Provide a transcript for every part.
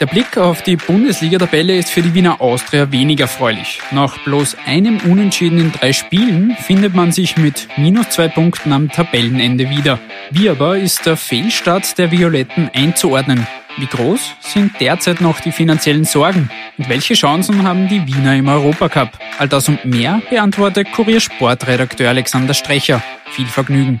Der Blick auf die Bundesliga-Tabelle ist für die Wiener Austria wenig erfreulich. Nach bloß einem Unentschieden in drei Spielen findet man sich mit minus zwei Punkten am Tabellenende wieder. Wie aber ist der Fehlstart der Violetten einzuordnen? Wie groß sind derzeit noch die finanziellen Sorgen? Und welche Chancen haben die Wiener im Europacup? All das und mehr beantwortet Kuriersportredakteur Alexander Strecher. Viel Vergnügen.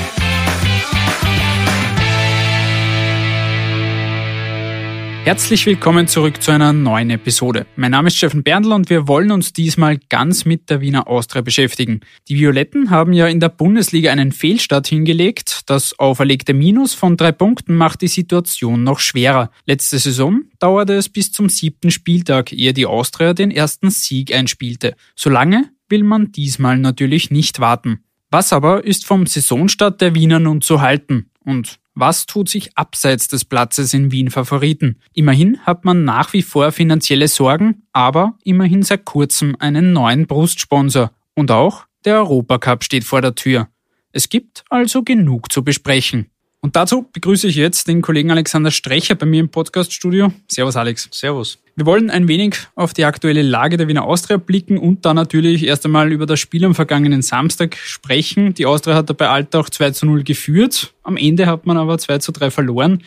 Herzlich willkommen zurück zu einer neuen Episode. Mein Name ist Steffen Berndl und wir wollen uns diesmal ganz mit der Wiener Austria beschäftigen. Die Violetten haben ja in der Bundesliga einen Fehlstart hingelegt. Das auferlegte Minus von drei Punkten macht die Situation noch schwerer. Letzte Saison dauerte es bis zum siebten Spieltag, ehe die Austria den ersten Sieg einspielte. Solange will man diesmal natürlich nicht warten. Was aber ist vom Saisonstart der Wiener nun zu halten? Und was tut sich abseits des Platzes in Wien Favoriten? Immerhin hat man nach wie vor finanzielle Sorgen, aber immerhin seit kurzem einen neuen Brustsponsor. Und auch der Europacup steht vor der Tür. Es gibt also genug zu besprechen. Und dazu begrüße ich jetzt den Kollegen Alexander Strecher bei mir im Podcaststudio. Servus Alex. Servus. Wir wollen ein wenig auf die aktuelle Lage der Wiener Austria blicken und dann natürlich erst einmal über das Spiel am vergangenen Samstag sprechen. Die Austria hat dabei Altach 2 zu 0 geführt. Am Ende hat man aber 2 zu 3 verloren.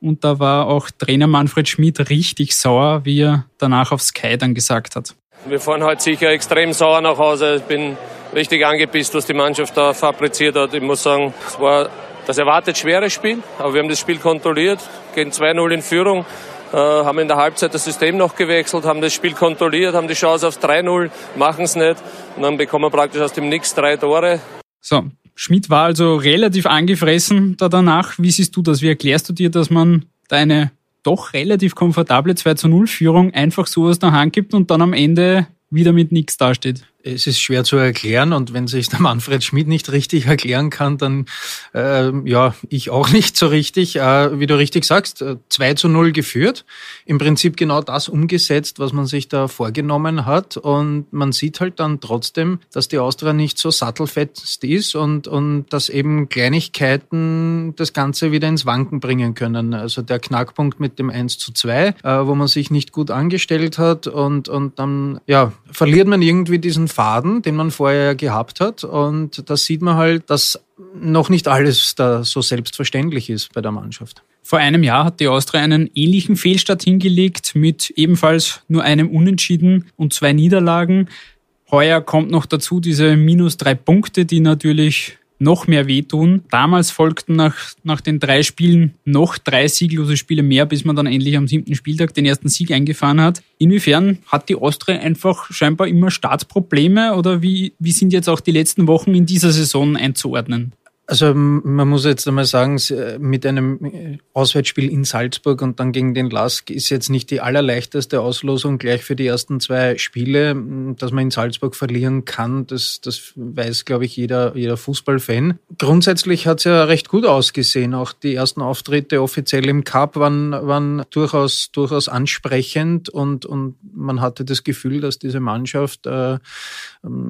Und da war auch Trainer Manfred Schmidt richtig sauer, wie er danach auf Sky dann gesagt hat. Wir fahren heute sicher extrem sauer nach Hause. Ich bin richtig angepisst, was die Mannschaft da fabriziert hat. Ich muss sagen, es war das erwartet schweres Spiel, aber wir haben das Spiel kontrolliert, gehen 2-0 in Führung, äh, haben in der Halbzeit das System noch gewechselt, haben das Spiel kontrolliert, haben die Chance aufs 3-0, machen es nicht und dann bekommen wir praktisch aus dem Nix drei Tore. So, Schmidt war also relativ angefressen da danach. Wie siehst du das? Wie erklärst du dir, dass man deine doch relativ komfortable 2 0 Führung einfach so aus der Hand gibt und dann am Ende wieder mit nichts dasteht? Es ist schwer zu erklären und wenn sich der Manfred Schmidt nicht richtig erklären kann, dann äh, ja, ich auch nicht so richtig. Äh, wie du richtig sagst, 2 äh, zu 0 geführt. Im Prinzip genau das umgesetzt, was man sich da vorgenommen hat. Und man sieht halt dann trotzdem, dass die Austria nicht so sattelfest ist und, und dass eben Kleinigkeiten das Ganze wieder ins Wanken bringen können. Also der Knackpunkt mit dem 1 zu 2, äh, wo man sich nicht gut angestellt hat und, und dann ja, verliert man irgendwie diesen Faden, den man vorher gehabt hat. Und da sieht man halt, dass noch nicht alles da so selbstverständlich ist bei der Mannschaft. Vor einem Jahr hat die Austria einen ähnlichen Fehlstart hingelegt mit ebenfalls nur einem Unentschieden und zwei Niederlagen. Heuer kommt noch dazu diese minus drei Punkte, die natürlich noch mehr wehtun. Damals folgten nach, nach den drei Spielen noch drei sieglose Spiele mehr, bis man dann endlich am siebten Spieltag den ersten Sieg eingefahren hat. Inwiefern hat die Austria einfach scheinbar immer Startprobleme oder wie, wie sind jetzt auch die letzten Wochen in dieser Saison einzuordnen? Also man muss jetzt einmal sagen, mit einem äh, Auswärtsspiel in Salzburg und dann gegen den Lask ist jetzt nicht die allerleichteste Auslosung gleich für die ersten zwei Spiele, dass man in Salzburg verlieren kann. Das, das weiß, glaube ich, jeder, jeder Fußballfan. Grundsätzlich hat es ja recht gut ausgesehen. Auch die ersten Auftritte offiziell im Cup waren, waren durchaus, durchaus ansprechend und, und man hatte das Gefühl, dass diese Mannschaft äh,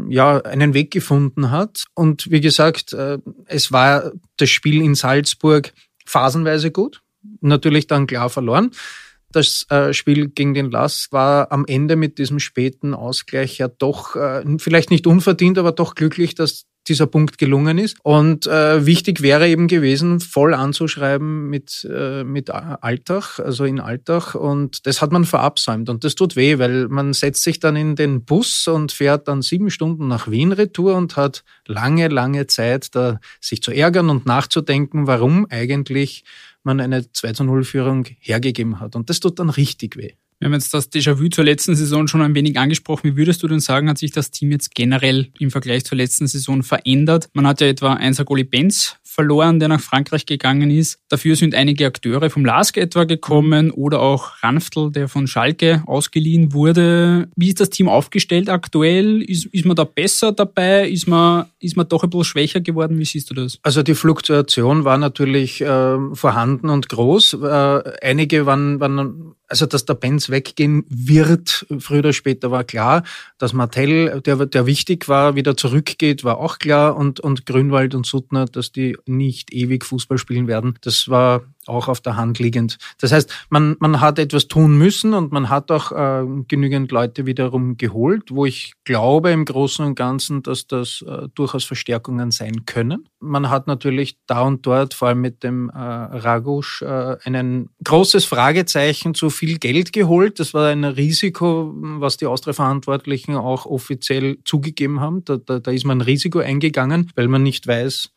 ja einen Weg gefunden hat. Und wie gesagt, äh, es es war das Spiel in Salzburg phasenweise gut, natürlich dann klar verloren. Das äh, Spiel gegen den Lass war am Ende mit diesem späten Ausgleich ja doch äh, vielleicht nicht unverdient, aber doch glücklich, dass dieser Punkt gelungen ist. Und äh, wichtig wäre eben gewesen, voll anzuschreiben mit, äh, mit Alltag, also in Alltag. Und das hat man verabsäumt. Und das tut weh, weil man setzt sich dann in den Bus und fährt dann sieben Stunden nach Wien retour und hat lange, lange Zeit, da sich zu ärgern und nachzudenken, warum eigentlich man eine 2 zu 0 Führung hergegeben hat. Und das tut dann richtig weh. Wir haben jetzt das Déjà-vu zur letzten Saison schon ein wenig angesprochen. Wie würdest du denn sagen, hat sich das Team jetzt generell im Vergleich zur letzten Saison verändert? Man hat ja etwa Einser Goli Benz verloren, der nach Frankreich gegangen ist. Dafür sind einige Akteure vom LASK etwa gekommen oder auch Ranftl, der von Schalke ausgeliehen wurde. Wie ist das Team aufgestellt aktuell? Ist, ist man da besser dabei? Ist man, ist man doch ein bisschen schwächer geworden? Wie siehst du das? Also die Fluktuation war natürlich äh, vorhanden und groß. Äh, einige waren, waren also, dass der Benz weggehen wird, früher oder später war klar. Dass Martell, der, der wichtig war, wieder zurückgeht, war auch klar. Und, und Grünwald und Suttner, dass die nicht ewig Fußball spielen werden, das war auch auf der Hand liegend. Das heißt, man, man hat etwas tun müssen und man hat auch äh, genügend Leute wiederum geholt, wo ich glaube im Großen und Ganzen, dass das äh, durchaus Verstärkungen sein können. Man hat natürlich da und dort, vor allem mit dem äh, Ragusch, äh, ein großes Fragezeichen zu viel Geld geholt. Das war ein Risiko, was die Austria-Verantwortlichen auch offiziell zugegeben haben. Da, da, da ist man ein Risiko eingegangen, weil man nicht weiß,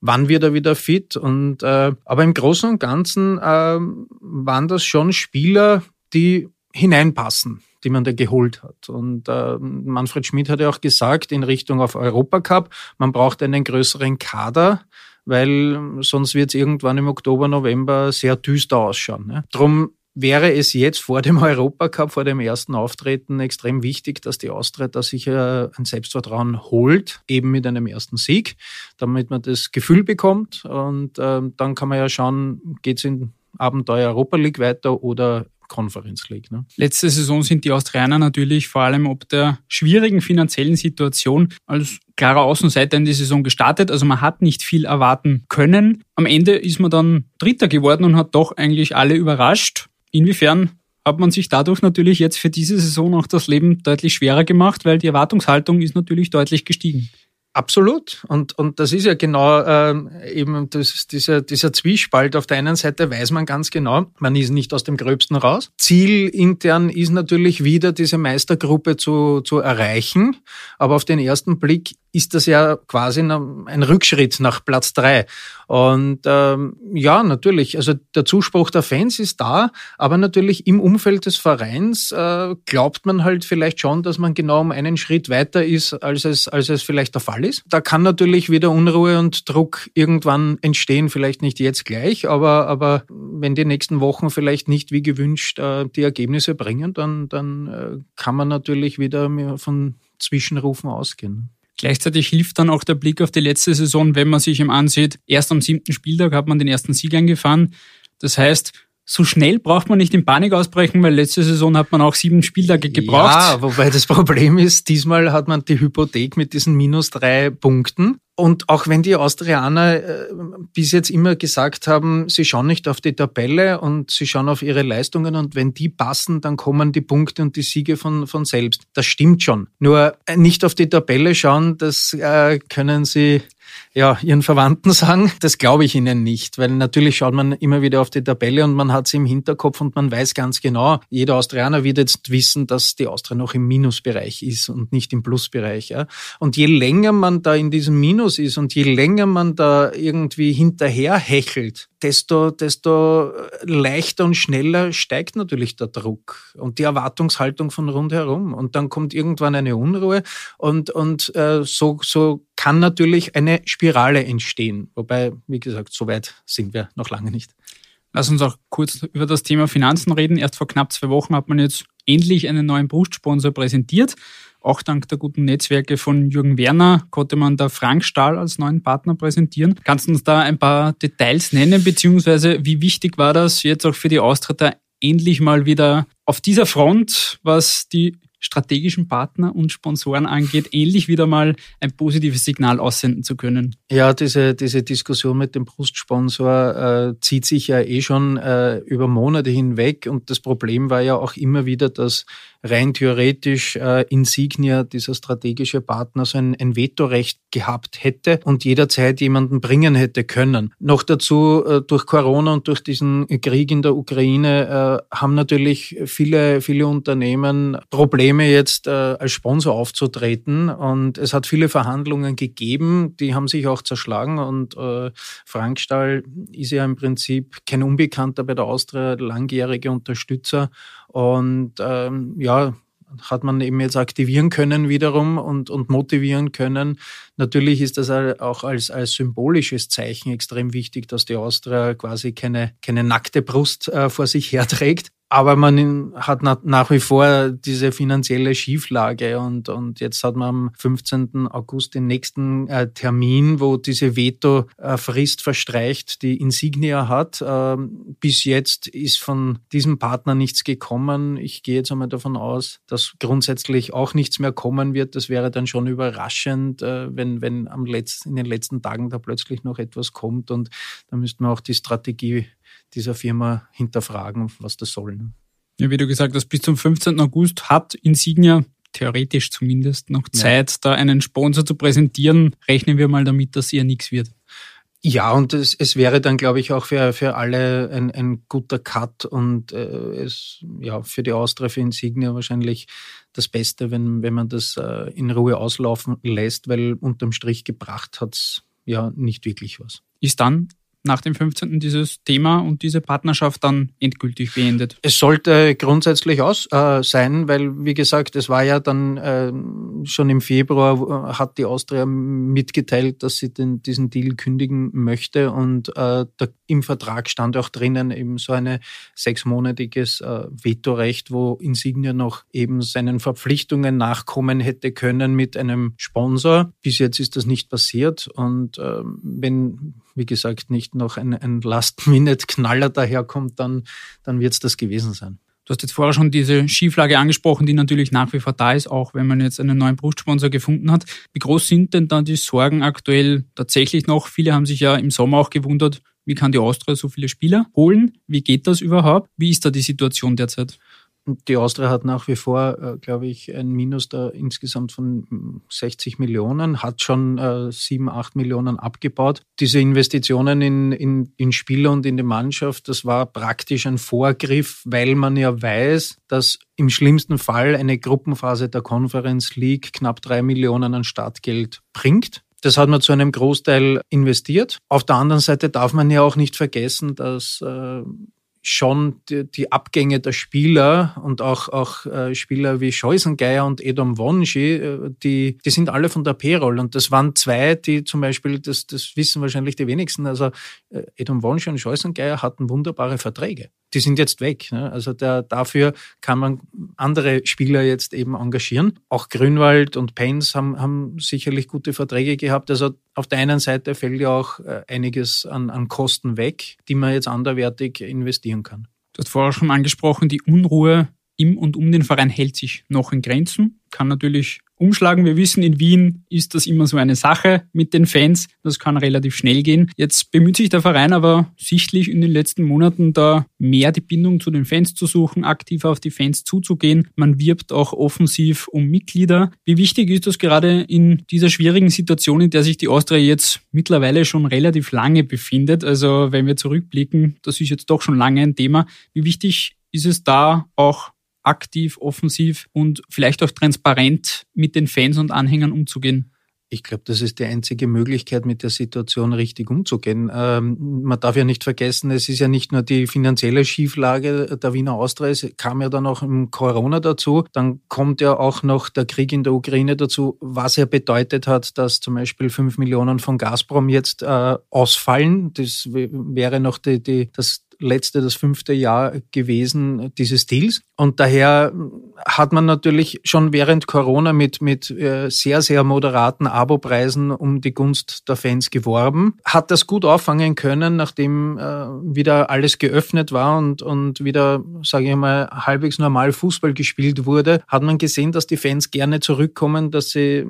wann wird er wieder fit. Und äh, aber im Großen und Ganzen äh, waren das schon Spieler, die hineinpassen, die man da geholt hat. Und äh, Manfred Schmidt hat ja auch gesagt in Richtung auf Europacup, man braucht einen größeren Kader, weil sonst wird es irgendwann im Oktober, November sehr düster ausschauen. Ne? Drum wäre es jetzt vor dem Europacup, vor dem ersten Auftreten extrem wichtig, dass die Austria da sicher ein Selbstvertrauen holt, eben mit einem ersten Sieg, damit man das Gefühl bekommt. Und äh, dann kann man ja schauen, geht es in Abenteuer Europa League weiter oder Conference League. Ne? Letzte Saison sind die Austrianer natürlich vor allem ob der schwierigen finanziellen Situation als klarer Außenseiter in die Saison gestartet. Also man hat nicht viel erwarten können. Am Ende ist man dann Dritter geworden und hat doch eigentlich alle überrascht. Inwiefern hat man sich dadurch natürlich jetzt für diese Saison auch das Leben deutlich schwerer gemacht, weil die Erwartungshaltung ist natürlich deutlich gestiegen. Absolut. Und, und das ist ja genau äh, eben das, dieser, dieser Zwiespalt. Auf der einen Seite weiß man ganz genau, man ist nicht aus dem Gröbsten raus. Ziel intern ist natürlich wieder diese Meistergruppe zu, zu erreichen. Aber auf den ersten Blick ist das ja quasi ein Rückschritt nach Platz drei. Und ähm, ja, natürlich, also der Zuspruch der Fans ist da, aber natürlich im Umfeld des Vereins äh, glaubt man halt vielleicht schon, dass man genau um einen Schritt weiter ist, als es, als es vielleicht der Fall ist. Da kann natürlich wieder Unruhe und Druck irgendwann entstehen, vielleicht nicht jetzt gleich, aber, aber wenn die nächsten Wochen vielleicht nicht wie gewünscht äh, die Ergebnisse bringen, dann, dann äh, kann man natürlich wieder von Zwischenrufen ausgehen. Gleichzeitig hilft dann auch der Blick auf die letzte Saison, wenn man sich ihm ansieht. Erst am siebten Spieltag hat man den ersten Sieg eingefahren. Das heißt, so schnell braucht man nicht in Panik ausbrechen, weil letzte Saison hat man auch sieben Spieltage gebraucht. Ja, wobei das Problem ist, diesmal hat man die Hypothek mit diesen minus drei Punkten. Und auch wenn die Austrianer äh, bis jetzt immer gesagt haben, sie schauen nicht auf die Tabelle und sie schauen auf ihre Leistungen und wenn die passen, dann kommen die Punkte und die Siege von, von selbst. Das stimmt schon. Nur äh, nicht auf die Tabelle schauen, das äh, können sie ja, ihren Verwandten sagen. Das glaube ich ihnen nicht, weil natürlich schaut man immer wieder auf die Tabelle und man hat sie im Hinterkopf und man weiß ganz genau, jeder Austrianer wird jetzt wissen, dass die Austria noch im Minusbereich ist und nicht im Plusbereich. Ja. Und je länger man da in diesem Minus ist und je länger man da irgendwie hinterher hechelt, desto, desto leichter und schneller steigt natürlich der Druck und die Erwartungshaltung von rundherum. Und dann kommt irgendwann eine Unruhe und, und äh, so, so kann natürlich eine Spirale entstehen. Wobei, wie gesagt, so weit sind wir noch lange nicht. Lass uns auch kurz über das Thema Finanzen reden. Erst vor knapp zwei Wochen hat man jetzt endlich einen neuen Brustsponsor präsentiert. Auch dank der guten Netzwerke von Jürgen Werner konnte man da Frank Stahl als neuen Partner präsentieren. Kannst du uns da ein paar Details nennen, beziehungsweise wie wichtig war das jetzt auch für die Austritter endlich mal wieder auf dieser Front, was die strategischen Partner und Sponsoren angeht, ähnlich wieder mal ein positives Signal aussenden zu können. Ja, diese, diese Diskussion mit dem Brustsponsor äh, zieht sich ja eh schon äh, über Monate hinweg und das Problem war ja auch immer wieder, dass rein theoretisch äh, Insignia, dieser strategische Partner, so ein, ein Vetorecht gehabt hätte und jederzeit jemanden bringen hätte können. Noch dazu, äh, durch Corona und durch diesen Krieg in der Ukraine äh, haben natürlich viele, viele Unternehmen Probleme Probleme, jetzt äh, als Sponsor aufzutreten. Und es hat viele Verhandlungen gegeben, die haben sich auch zerschlagen. Und äh, Frank Stahl ist ja im Prinzip kein Unbekannter bei der Austria, langjährige Unterstützer. Und ähm, ja, hat man eben jetzt aktivieren können wiederum und, und motivieren können. Natürlich ist das auch als, als symbolisches Zeichen extrem wichtig, dass die Austria quasi keine, keine nackte Brust äh, vor sich herträgt. Aber man hat nach wie vor diese finanzielle Schieflage und, und jetzt hat man am 15. August den nächsten äh, Termin, wo diese Veto-Frist verstreicht, die Insignia hat. Ähm, bis jetzt ist von diesem Partner nichts gekommen. Ich gehe jetzt einmal davon aus, dass grundsätzlich auch nichts mehr kommen wird. Das wäre dann schon überraschend, äh, wenn, wenn am Letz-, in den letzten Tagen da plötzlich noch etwas kommt und da müsste man auch die Strategie dieser Firma hinterfragen, was das soll. Ne? Ja, wie du gesagt hast, bis zum 15. August hat Insignia theoretisch zumindest noch Zeit, ja. da einen Sponsor zu präsentieren. Rechnen wir mal damit, dass eher nichts wird. Ja, und es, es wäre dann, glaube ich, auch für, für alle ein, ein guter Cut und äh, es ja für die Austria, für Insignia wahrscheinlich das Beste, wenn, wenn man das äh, in Ruhe auslaufen lässt, weil unterm Strich gebracht hat's ja nicht wirklich was. Ist dann nach dem 15. dieses Thema und diese Partnerschaft dann endgültig beendet? Es sollte grundsätzlich aus äh, sein, weil wie gesagt, es war ja dann äh, schon im Februar hat die Austria mitgeteilt, dass sie den, diesen Deal kündigen möchte und äh, da, im Vertrag stand auch drinnen eben so eine sechsmonatiges äh, Vetorecht, wo Insignia noch eben seinen Verpflichtungen nachkommen hätte können mit einem Sponsor. Bis jetzt ist das nicht passiert und äh, wenn wie gesagt, nicht noch ein, ein Last-Minute-Knaller daherkommt, dann, dann wird es das gewesen sein. Du hast jetzt vorher schon diese Schieflage angesprochen, die natürlich nach wie vor da ist, auch wenn man jetzt einen neuen Brustsponsor gefunden hat. Wie groß sind denn dann die Sorgen aktuell tatsächlich noch? Viele haben sich ja im Sommer auch gewundert, wie kann die Austria so viele Spieler holen? Wie geht das überhaupt? Wie ist da die Situation derzeit? Die Austria hat nach wie vor, äh, glaube ich, ein Minus da insgesamt von 60 Millionen, hat schon äh, 7, 8 Millionen abgebaut. Diese Investitionen in, in, in Spieler und in die Mannschaft, das war praktisch ein Vorgriff, weil man ja weiß, dass im schlimmsten Fall eine Gruppenphase der Conference League knapp drei Millionen an Startgeld bringt. Das hat man zu einem Großteil investiert. Auf der anderen Seite darf man ja auch nicht vergessen, dass äh, schon die, die, Abgänge der Spieler und auch, auch äh, Spieler wie Scheusengeier und Edom Wonji, äh, die, die sind alle von der Payroll. Und das waren zwei, die zum Beispiel, das, das wissen wahrscheinlich die wenigsten, also äh, Edom Wonji und Scheusengeier hatten wunderbare Verträge die sind jetzt weg. Ne? Also der, dafür kann man andere Spieler jetzt eben engagieren. Auch Grünwald und Paynes haben, haben sicherlich gute Verträge gehabt. Also auf der einen Seite fällt ja auch äh, einiges an, an Kosten weg, die man jetzt anderwertig investieren kann. Du hast vorher schon angesprochen, die Unruhe im und um den Verein hält sich noch in Grenzen, kann natürlich umschlagen. Wir wissen, in Wien ist das immer so eine Sache mit den Fans. Das kann relativ schnell gehen. Jetzt bemüht sich der Verein aber sichtlich in den letzten Monaten da mehr die Bindung zu den Fans zu suchen, aktiv auf die Fans zuzugehen. Man wirbt auch offensiv um Mitglieder. Wie wichtig ist das gerade in dieser schwierigen Situation, in der sich die Austria jetzt mittlerweile schon relativ lange befindet? Also wenn wir zurückblicken, das ist jetzt doch schon lange ein Thema. Wie wichtig ist es da auch aktiv, offensiv und vielleicht auch transparent mit den Fans und Anhängern umzugehen? Ich glaube, das ist die einzige Möglichkeit, mit der Situation richtig umzugehen. Ähm, man darf ja nicht vergessen, es ist ja nicht nur die finanzielle Schieflage der Wiener Austria, es kam ja dann auch im Corona dazu. Dann kommt ja auch noch der Krieg in der Ukraine dazu, was ja bedeutet hat, dass zum Beispiel fünf Millionen von Gazprom jetzt äh, ausfallen. Das wäre noch die, die, das letzte, das fünfte Jahr gewesen dieses Deals. Und daher hat man natürlich schon während Corona mit, mit äh, sehr, sehr moderaten Abopreisen um die Gunst der Fans geworben, hat das gut auffangen können, nachdem äh, wieder alles geöffnet war und, und wieder, sage ich mal, halbwegs normal Fußball gespielt wurde, hat man gesehen, dass die Fans gerne zurückkommen, dass sie,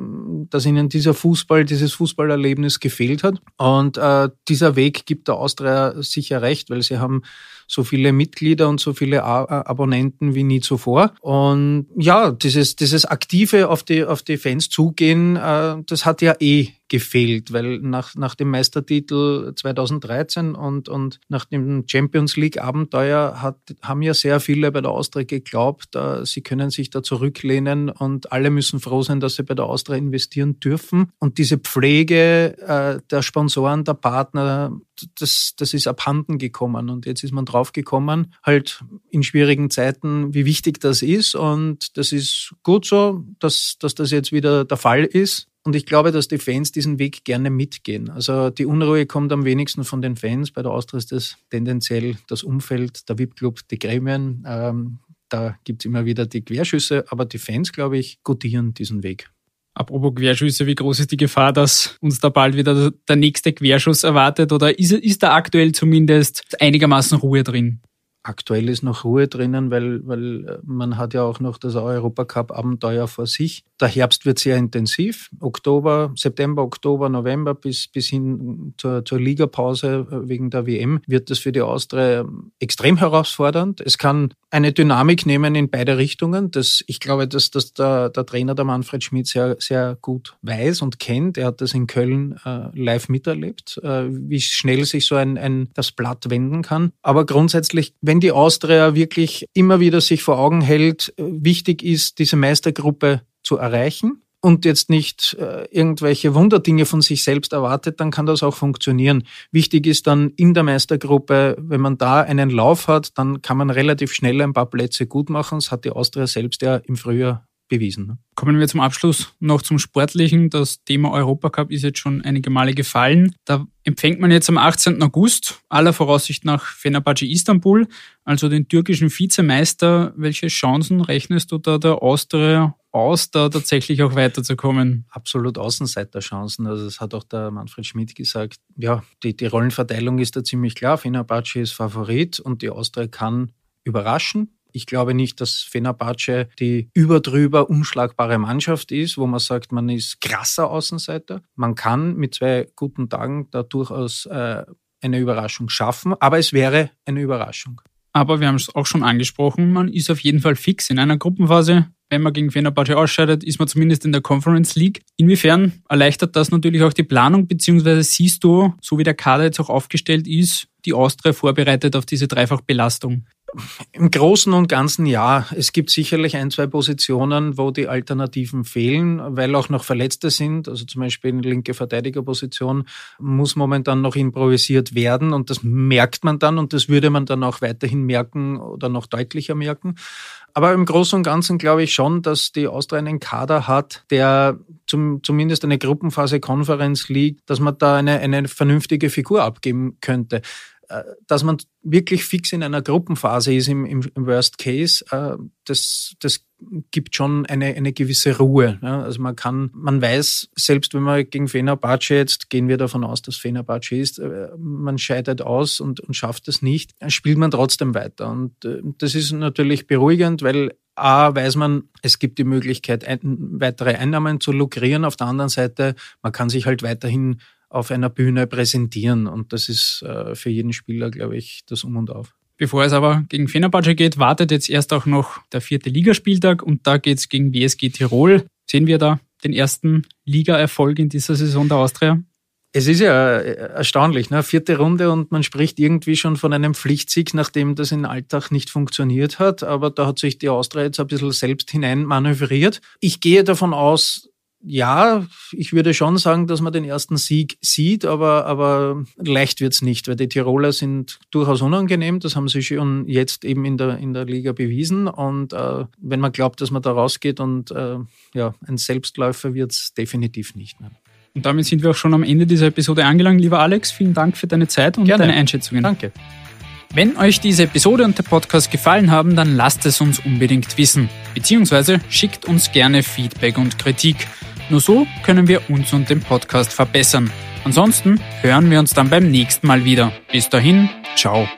dass ihnen dieser Fußball, dieses Fußballerlebnis gefehlt hat. Und äh, dieser Weg gibt der Austria sicher recht, weil sie haben so viele Mitglieder und so viele Abonnenten wie nie zuvor. Und ja, dieses, dieses aktive auf die, auf die Fans zugehen, äh, das hat ja eh gefehlt, weil nach, nach dem Meistertitel 2013 und, und nach dem Champions League Abenteuer hat, haben ja sehr viele bei der Austria geglaubt, äh, sie können sich da zurücklehnen und alle müssen froh sein, dass sie bei der Austria investieren dürfen. Und diese Pflege äh, der Sponsoren, der Partner, das, das ist abhanden gekommen. Und jetzt ist man draufgekommen, halt in schwierigen Zeiten, wie wichtig das ist. Und das ist gut so, dass, dass das jetzt wieder der Fall ist. Und ich glaube, dass die Fans diesen Weg gerne mitgehen. Also die Unruhe kommt am wenigsten von den Fans. Bei der Austria ist das tendenziell das Umfeld, der VIP-Club, die Gremien. Ähm, da gibt es immer wieder die Querschüsse, aber die Fans, glaube ich, gutieren diesen Weg. Apropos Querschüsse, wie groß ist die Gefahr, dass uns da bald wieder der nächste Querschuss erwartet? Oder ist, ist da aktuell zumindest einigermaßen Ruhe drin? Aktuell ist noch Ruhe drinnen, weil, weil äh, man hat ja auch noch das Europacup-Abenteuer vor sich. Der Herbst wird sehr intensiv. Oktober, September, Oktober, November bis, bis hin zur, zur Ligapause äh, wegen der WM wird das für die Austria extrem herausfordernd. Es kann eine Dynamik nehmen in beide Richtungen. Das, ich glaube, dass das der, der Trainer, der Manfred Schmidt, sehr, sehr gut weiß und kennt. Er hat das in Köln äh, live miterlebt, äh, wie schnell sich so ein, ein das Blatt wenden kann. Aber grundsätzlich, wenn die Austria wirklich immer wieder sich vor Augen hält, äh, wichtig ist, diese Meistergruppe zu erreichen und jetzt nicht äh, irgendwelche Wunderdinge von sich selbst erwartet, dann kann das auch funktionieren. Wichtig ist dann in der Meistergruppe, wenn man da einen Lauf hat, dann kann man relativ schnell ein paar Plätze gut machen. Das hat die Austria selbst ja im Frühjahr bewiesen. Ne? Kommen wir zum Abschluss noch zum Sportlichen. Das Thema Europacup ist jetzt schon einige Male gefallen. Da empfängt man jetzt am 18. August aller Voraussicht nach Fenerbahce Istanbul, also den türkischen Vizemeister. Welche Chancen rechnest du da der Austria aus, da tatsächlich auch weiterzukommen? Absolut Außenseiterchancen. Also das hat auch der Manfred Schmidt gesagt. Ja, die, die Rollenverteilung ist da ziemlich klar. Fenerbahce ist Favorit und die Austria kann überraschen ich glaube nicht, dass Fenerbahce die überdrüber unschlagbare Mannschaft ist, wo man sagt, man ist krasser Außenseiter. Man kann mit zwei guten Tagen da durchaus äh, eine Überraschung schaffen, aber es wäre eine Überraschung. Aber wir haben es auch schon angesprochen, man ist auf jeden Fall fix in einer Gruppenphase. Wenn man gegen Fenerbahce ausscheidet, ist man zumindest in der Conference League. Inwiefern erleichtert das natürlich auch die Planung, beziehungsweise siehst du, so wie der Kader jetzt auch aufgestellt ist, die Austria vorbereitet auf diese Dreifachbelastung? Im Großen und Ganzen ja. Es gibt sicherlich ein, zwei Positionen, wo die Alternativen fehlen, weil auch noch Verletzte sind. Also zum Beispiel in linke Verteidigerposition muss momentan noch improvisiert werden und das merkt man dann und das würde man dann auch weiterhin merken oder noch deutlicher merken. Aber im Großen und Ganzen glaube ich schon, dass die Austria einen Kader hat, der zum, zumindest eine Gruppenphase Konferenz liegt, dass man da eine, eine vernünftige Figur abgeben könnte. Äh, dass man wirklich fix in einer Gruppenphase ist im, im, Worst Case, äh, das, das gibt schon eine, eine gewisse Ruhe. Also man kann, man weiß, selbst wenn man gegen Fenerbahce jetzt, gehen wir davon aus, dass Fenerbahce ist, äh, man scheidet aus und, und schafft es nicht, spielt man trotzdem weiter. Und das ist natürlich beruhigend, weil A, weiß man, es gibt die Möglichkeit, ein, weitere Einnahmen zu lukrieren. Auf der anderen Seite, man kann sich halt weiterhin auf einer Bühne präsentieren. Und das ist äh, für jeden Spieler, glaube ich, das Um und Auf. Bevor es aber gegen Fenerbahce geht, wartet jetzt erst auch noch der vierte Ligaspieltag und da geht es gegen WSG Tirol. Sehen wir da den ersten Ligaerfolg in dieser Saison der Austria? Es ist ja äh, erstaunlich, ne? vierte Runde und man spricht irgendwie schon von einem Pflichtsieg, nachdem das in Alltag nicht funktioniert hat. Aber da hat sich die Austria jetzt ein bisschen selbst hinein manövriert. Ich gehe davon aus, ja, ich würde schon sagen, dass man den ersten Sieg sieht, aber, aber leicht wird's nicht, weil die Tiroler sind durchaus unangenehm. Das haben sie schon jetzt eben in der, in der Liga bewiesen. Und äh, wenn man glaubt, dass man da rausgeht und äh, ja, ein Selbstläufer wird's definitiv nicht. Ne? Und damit sind wir auch schon am Ende dieser Episode angelangt. Lieber Alex, vielen Dank für deine Zeit und Gerne. deine Einschätzungen. Danke. Wenn euch diese Episode und der Podcast gefallen haben, dann lasst es uns unbedingt wissen. Beziehungsweise schickt uns gerne Feedback und Kritik. Nur so können wir uns und den Podcast verbessern. Ansonsten hören wir uns dann beim nächsten Mal wieder. Bis dahin, ciao.